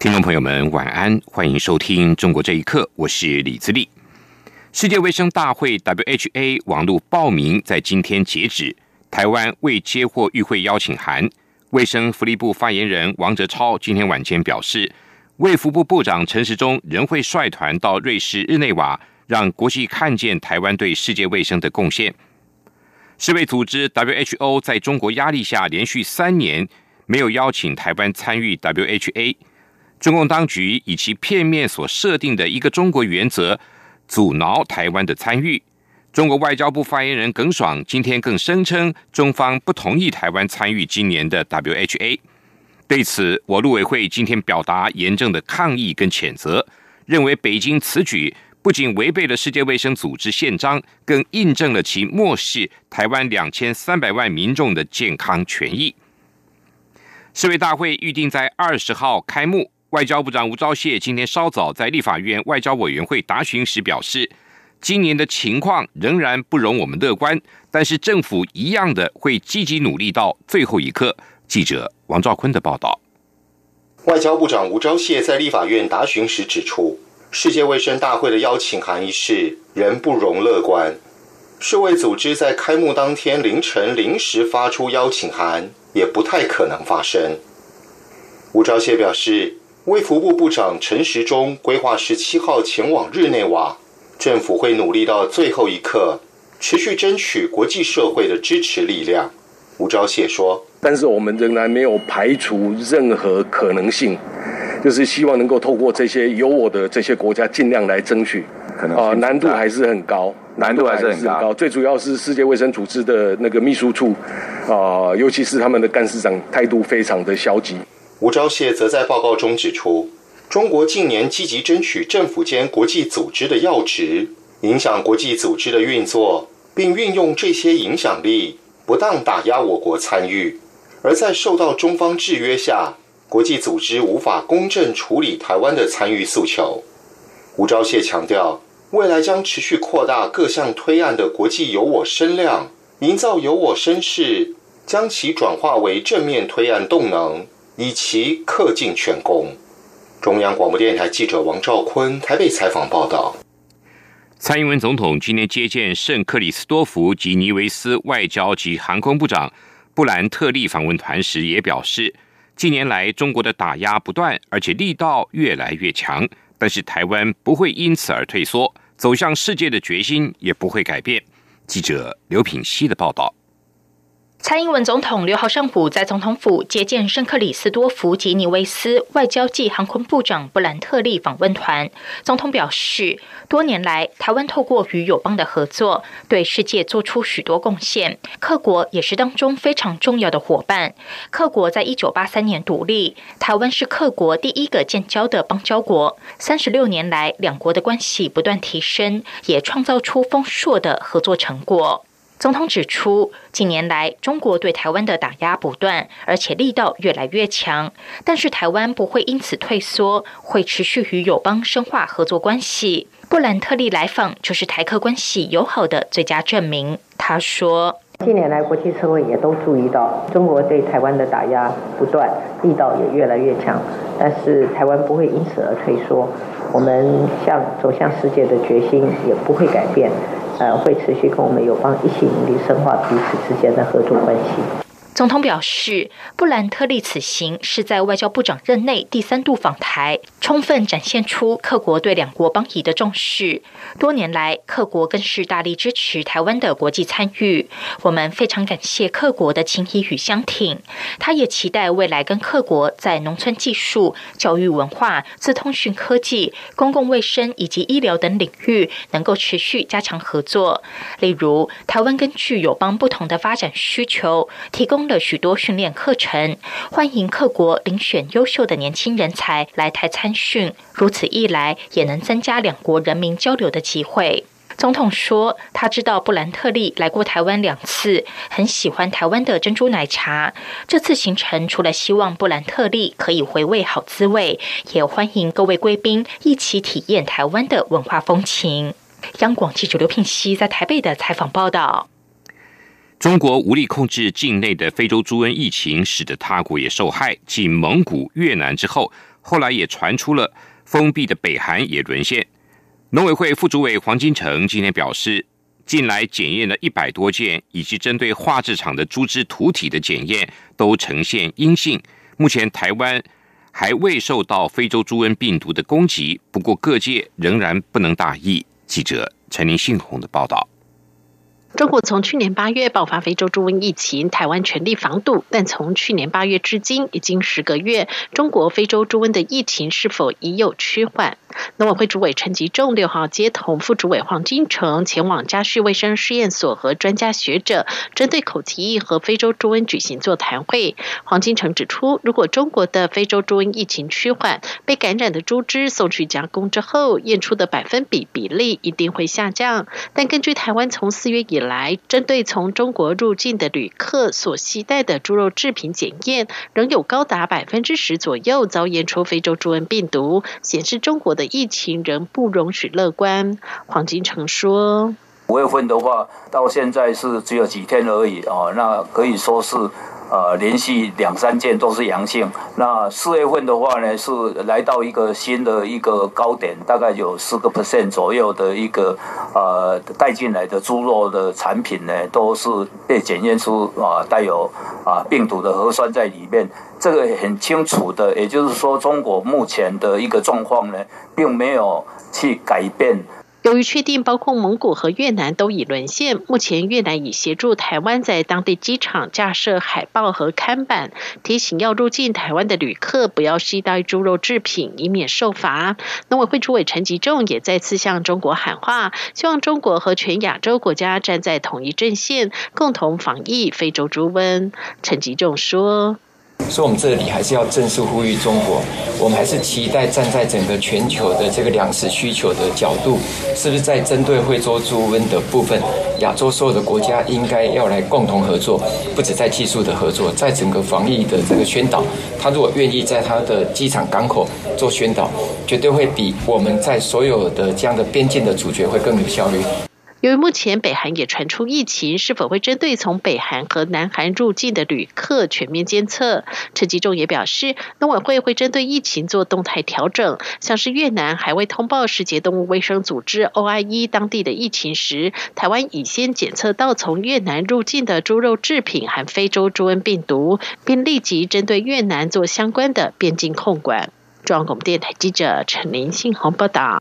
听众朋友们，晚安，欢迎收听《中国这一刻》，我是李自立。世界卫生大会 （WHA） 网络报名在今天截止，台湾未接获与会邀请函。卫生福利部发言人王哲超今天晚间表示，卫福部部长陈时中仍会率团到瑞士日内瓦，让国际看见台湾对世界卫生的贡献。世卫组织 （WHO） 在中国压力下，连续三年没有邀请台湾参与 WHA。中共当局以其片面所设定的一个中国原则，阻挠台湾的参与。中国外交部发言人耿爽今天更声称，中方不同意台湾参与今年的 WHA。对此，我陆委会今天表达严正的抗议跟谴责，认为北京此举不仅违背了世界卫生组织宪章，更印证了其漠视台湾两千三百万民众的健康权益。世卫大会预定在二十号开幕。外交部长吴钊燮今天稍早在立法院外交委员会答询时表示，今年的情况仍然不容我们乐观，但是政府一样的会积极努力到最后一刻。记者王兆坤的报道。外交部长吴钊燮在立法院答询时指出，世界卫生大会的邀请函一事仍不容乐观。世卫组织在开幕当天凌晨临时发出邀请函，也不太可能发生。吴钊燮表示。卫福部部长陈时中规划十七号前往日内瓦，政府会努力到最后一刻，持续争取国际社会的支持力量。吴钊燮说：“但是我们仍然没有排除任何可能性，就是希望能够透过这些有我的这些国家尽量来争取。可能啊，难度还是很高，难度还是很高。最主要是世界卫生组织的那个秘书处啊，尤其是他们的干事长态度非常的消极。”吴钊燮则在报告中指出，中国近年积极争取政府间国际组织的要职，影响国际组织的运作，并运用这些影响力不当打压我国参与。而在受到中方制约下，国际组织无法公正处理台湾的参与诉求。吴钊燮强调，未来将持续扩大各项推案的国际有我声量，营造有我声势，将其转化为正面推案动能。以其恪尽全功。中央广播电台记者王兆坤台北采访报道。蔡英文总统今天接见圣克里斯多福及尼维斯外交及航空部长布兰特利访问团时，也表示，近年来中国的打压不断，而且力道越来越强，但是台湾不会因此而退缩，走向世界的决心也不会改变。记者刘品希的报道。蔡英文总统六号上午在总统府接见圣克里斯多福吉尼维斯外交暨航空部长布兰特利访问团。总统表示，多年来台湾透过与友邦的合作，对世界做出许多贡献，克国也是当中非常重要的伙伴。克国在一九八三年独立，台湾是克国第一个建交的邦交国。三十六年来，两国的关系不断提升，也创造出丰硕的合作成果。总统指出，近年来中国对台湾的打压不断，而且力道越来越强。但是台湾不会因此退缩，会持续与友邦深化合作关系。布兰特利来访就是台客关系友好的最佳证明。他说：“近年来国际社会也都注意到，中国对台湾的打压不断，力道也越来越强。但是台湾不会因此而退缩，我们向走向世界的决心也不会改变。”呃，会持续跟我们友邦一起努力深化彼此之间的合作关系。总统表示，布兰特利此行是在外交部长任内第三度访台，充分展现出克国对两国邦谊的重视。多年来，克国更是大力支持台湾的国际参与，我们非常感谢克国的情谊与相挺。他也期待未来跟克国在农村技术、教育文化、自通讯科技、公共卫生以及医疗等领域能够持续加强合作。例如，台湾根据友邦不同的发展需求，提供。了许多训练课程，欢迎各国遴选优秀的年轻人才来台参训。如此一来，也能增加两国人民交流的机会。总统说，他知道布兰特利来过台湾两次，很喜欢台湾的珍珠奶茶。这次行程除了希望布兰特利可以回味好滋味，也欢迎各位贵宾一起体验台湾的文化风情。央广记者刘聘熙在台北的采访报道：中国无力控制境内的非洲猪瘟疫情，使得他国也受害。继蒙古、越南之后，后来也传出了封闭的北韩也沦陷。农委会副主委黄金城今天表示，近来检验了一百多件，以及针对化制厂的猪只土体的检验都呈现阴性。目前台湾还未受到非洲猪瘟病毒的攻击，不过各界仍然不能大意。记者陈林信宏的报道。中国从去年八月爆发非洲猪瘟疫情，台湾全力防堵。但从去年八月至今，已经十个月，中国非洲猪瘟的疫情是否已有趋缓？农委会主委陈吉仲六号接同副主委黄金城前往嘉旭卫生试验所和专家学者针对口蹄疫和非洲猪瘟举行座谈会。黄金城指出，如果中国的非洲猪瘟疫情趋缓，被感染的猪只送去加工之后，验出的百分比比例一定会下降。但根据台湾从四月以来针对从中国入境的旅客所携带的猪肉制品检验，仍有高达百分之十左右遭验出非洲猪瘟病毒，显示中国的疫情仍不容许乐观。黄金城说：“五月份的话，到现在是只有几天而已哦，那可以说是。”呃，连续两三件都是阳性。那四月份的话呢，是来到一个新的一个高点，大概有四个 percent 左右的一个呃带进来的猪肉的产品呢，都是被检验出啊带有啊病毒的核酸在里面。这个很清楚的，也就是说，中国目前的一个状况呢，并没有去改变。由于确定包括蒙古和越南都已沦陷，目前越南已协助台湾在当地机场架设海报和看板，提醒要入境台湾的旅客不要携带猪肉制品，以免受罚。农委会主委陈吉仲也再次向中国喊话，希望中国和全亚洲国家站在同一阵线，共同防疫非洲猪瘟。陈吉仲说。所以，我们这里还是要正式呼吁中国，我们还是期待站在整个全球的这个粮食需求的角度，是不是在针对惠州猪瘟的部分，亚洲所有的国家应该要来共同合作，不止在技术的合作，在整个防疫的这个宣导，他如果愿意在他的机场港口做宣导，绝对会比我们在所有的这样的边境的主角会更有效率。由于目前北韩也传出疫情，是否会针对从北韩和南韩入境的旅客全面监测？陈吉仲也表示，农委会会针对疫情做动态调整，像是越南还未通报世界动物卫生组织 OIE 当地的疫情时，台湾已先检测到从越南入境的猪肉制品含非洲猪瘟病毒，并立即针对越南做相关的边境控管。中央广播电台记者陈林信宏报道。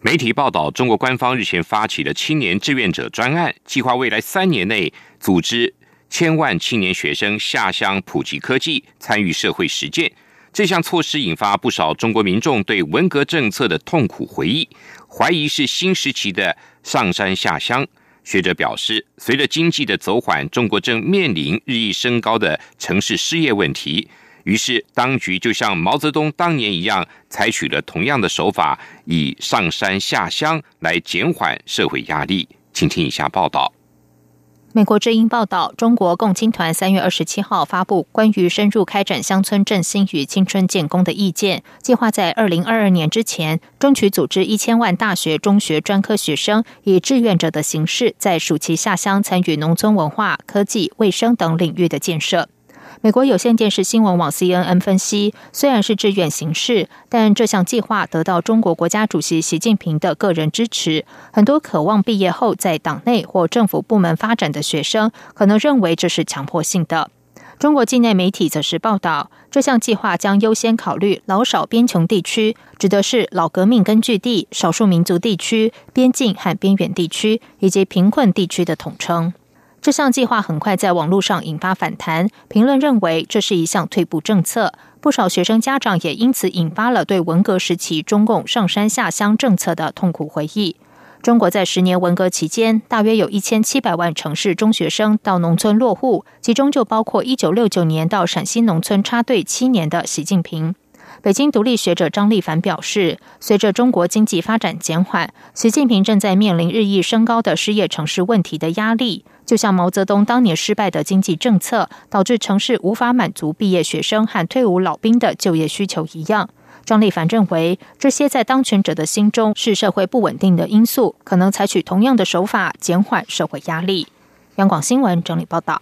媒体报道，中国官方日前发起了青年志愿者专案，计划未来三年内组织千万青年学生下乡普及科技，参与社会实践。这项措施引发不少中国民众对文革政策的痛苦回忆，怀疑是新时期的上山下乡。学者表示，随着经济的走缓，中国正面临日益升高的城市失业问题。于是，当局就像毛泽东当年一样，采取了同样的手法，以上山下乡来减缓社会压力。请听以下报道。美国之音报道，中国共青团三月二十七号发布关于深入开展乡村振兴与青春建功的意见，计划在二零二二年之前，争取组织一千万大学、中学专科学生以志愿者的形式，在暑期下乡参与农村文化、科技、卫生等领域的建设。美国有线电视新闻网 CNN 分析，虽然是志愿形式，但这项计划得到中国国家主席习近平的个人支持。很多渴望毕业后在党内或政府部门发展的学生，可能认为这是强迫性的。中国境内媒体则是报道，这项计划将优先考虑老少边穷地区，指的是老革命根据地、少数民族地区、边境和边远地区以及贫困地区的统称。这项计划很快在网络上引发反弹，评论认为这是一项退步政策。不少学生家长也因此引发了对文革时期中共上山下乡政策的痛苦回忆。中国在十年文革期间，大约有一千七百万城市中学生到农村落户，其中就包括一九六九年到陕西农村插队七年的习近平。北京独立学者张立凡表示，随着中国经济发展减缓，习近平正在面临日益升高的失业城市问题的压力。就像毛泽东当年失败的经济政策，导致城市无法满足毕业学生和退伍老兵的就业需求一样。张立凡认为，这些在当权者的心中是社会不稳定的因素，可能采取同样的手法减缓社会压力。央广新闻整理报道。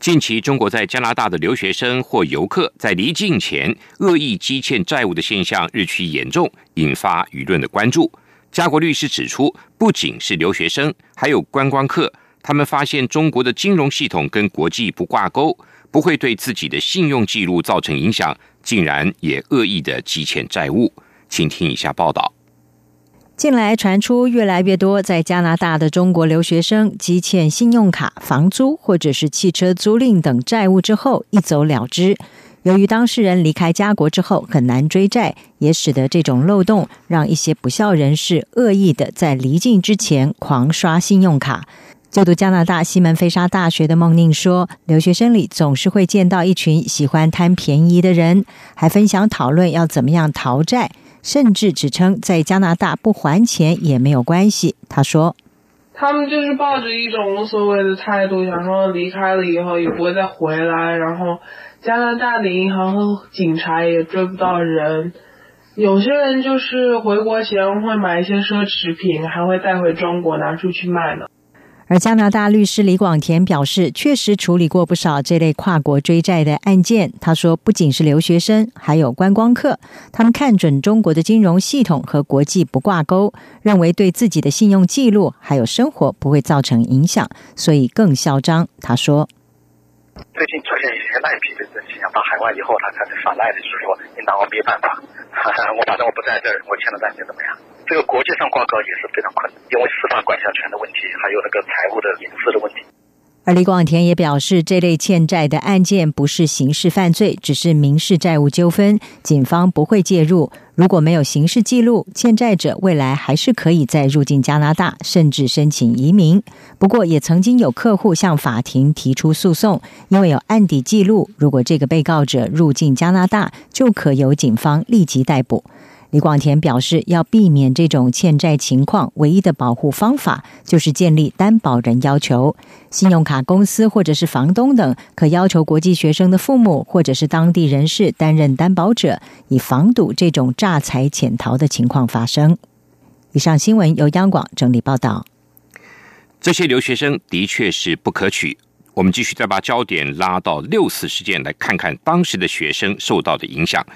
近期，中国在加拿大的留学生或游客在离境前恶意积欠债务的现象日趋严重，引发舆论的关注。加国律师指出，不仅是留学生，还有观光客，他们发现中国的金融系统跟国际不挂钩，不会对自己的信用记录造成影响，竟然也恶意的积欠债务。请听以下报道。近来传出越来越多在加拿大的中国留学生积欠信用卡、房租或者是汽车租赁等债务之后一走了之。由于当事人离开家国之后很难追债，也使得这种漏洞让一些不孝人士恶意的在离境之前狂刷信用卡。就读加拿大西门菲沙大学的孟宁说：“留学生里总是会见到一群喜欢贪便宜的人，还分享讨论要怎么样逃债。”甚至指称在加拿大不还钱也没有关系。他说：“他们就是抱着一种无所谓的态度，想说离开了以后也不会再回来，然后加拿大的银行和警察也追不到人。有些人就是回国前会买一些奢侈品，还会带回中国拿出去卖呢。”而加拿大律师李广田表示，确实处理过不少这类跨国追债的案件。他说，不仅是留学生，还有观光客，他们看准中国的金融系统和国际不挂钩，认为对自己的信用记录还有生活不会造成影响，所以更嚣张。他说，最近出现一些赖皮的人，想到海外以后，他开始耍赖的，就是说你拿我没办法，我反正我不在这儿，我欠了债就怎么样。这个国际上挂钩也是非常困难，因为司法管辖权的问题，还有那个财务的隐私的问题。而李广田也表示，这类欠债的案件不是刑事犯罪，只是民事债务纠纷，警方不会介入。如果没有刑事记录，欠债者未来还是可以再入境加拿大，甚至申请移民。不过，也曾经有客户向法庭提出诉讼，因为有案底记录，如果这个被告者入境加拿大，就可由警方立即逮捕。李广田表示，要避免这种欠债情况，唯一的保护方法就是建立担保人要求。信用卡公司或者是房东等，可要求国际学生的父母或者是当地人士担任担保者，以防堵这种诈财潜逃的情况发生。以上新闻由央广整理报道。这些留学生的确是不可取。我们继续再把焦点拉到六四事件，来看看当时的学生受到的影响。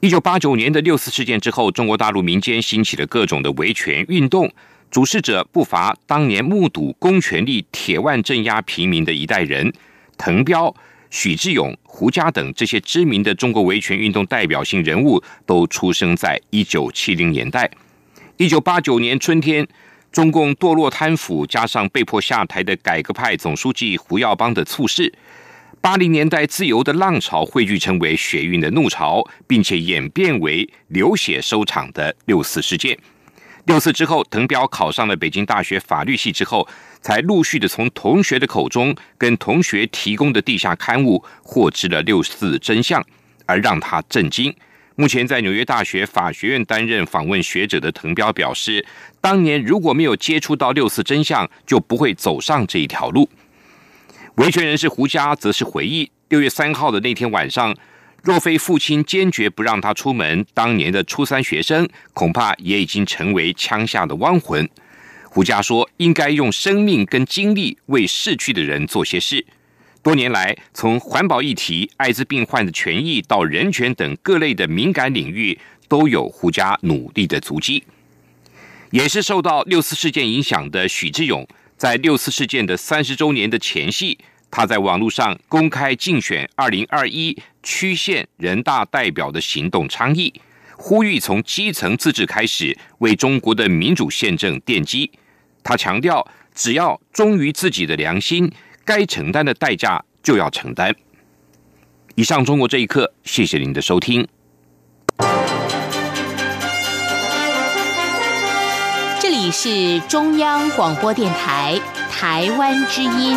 一九八九年的六四事件之后，中国大陆民间兴起了各种的维权运动，主事者不乏当年目睹公权力铁腕镇压平民的一代人，滕彪、许志勇、胡佳等这些知名的中国维权运动代表性人物，都出生在一九七零年代。一九八九年春天，中共堕落贪腐，加上被迫下台的改革派总书记胡耀邦的猝逝。八零年代自由的浪潮汇聚成为血运的怒潮，并且演变为流血收场的六四事件。六四之后，滕彪考上了北京大学法律系之后，才陆续的从同学的口中跟同学提供的地下刊物获知了六四真相，而让他震惊。目前在纽约大学法学院担任访问学者的滕彪表示，当年如果没有接触到六四真相，就不会走上这一条路。维权人士胡佳则是回忆，六月三号的那天晚上，若非父亲坚决不让他出门，当年的初三学生恐怕也已经成为枪下的亡魂。胡佳说：“应该用生命跟精力为逝去的人做些事。”多年来，从环保议题、艾滋病患的权益到人权等各类的敏感领域，都有胡佳努力的足迹。也是受到六四事件影响的许志勇，在六四事件的三十周年的前夕。他在网络上公开竞选二零二一区县人大代表的行动倡议，呼吁从基层自治开始，为中国的民主宪政奠基。他强调，只要忠于自己的良心，该承担的代价就要承担。以上，中国这一刻，谢谢您的收听。是中央广播电台台湾之音。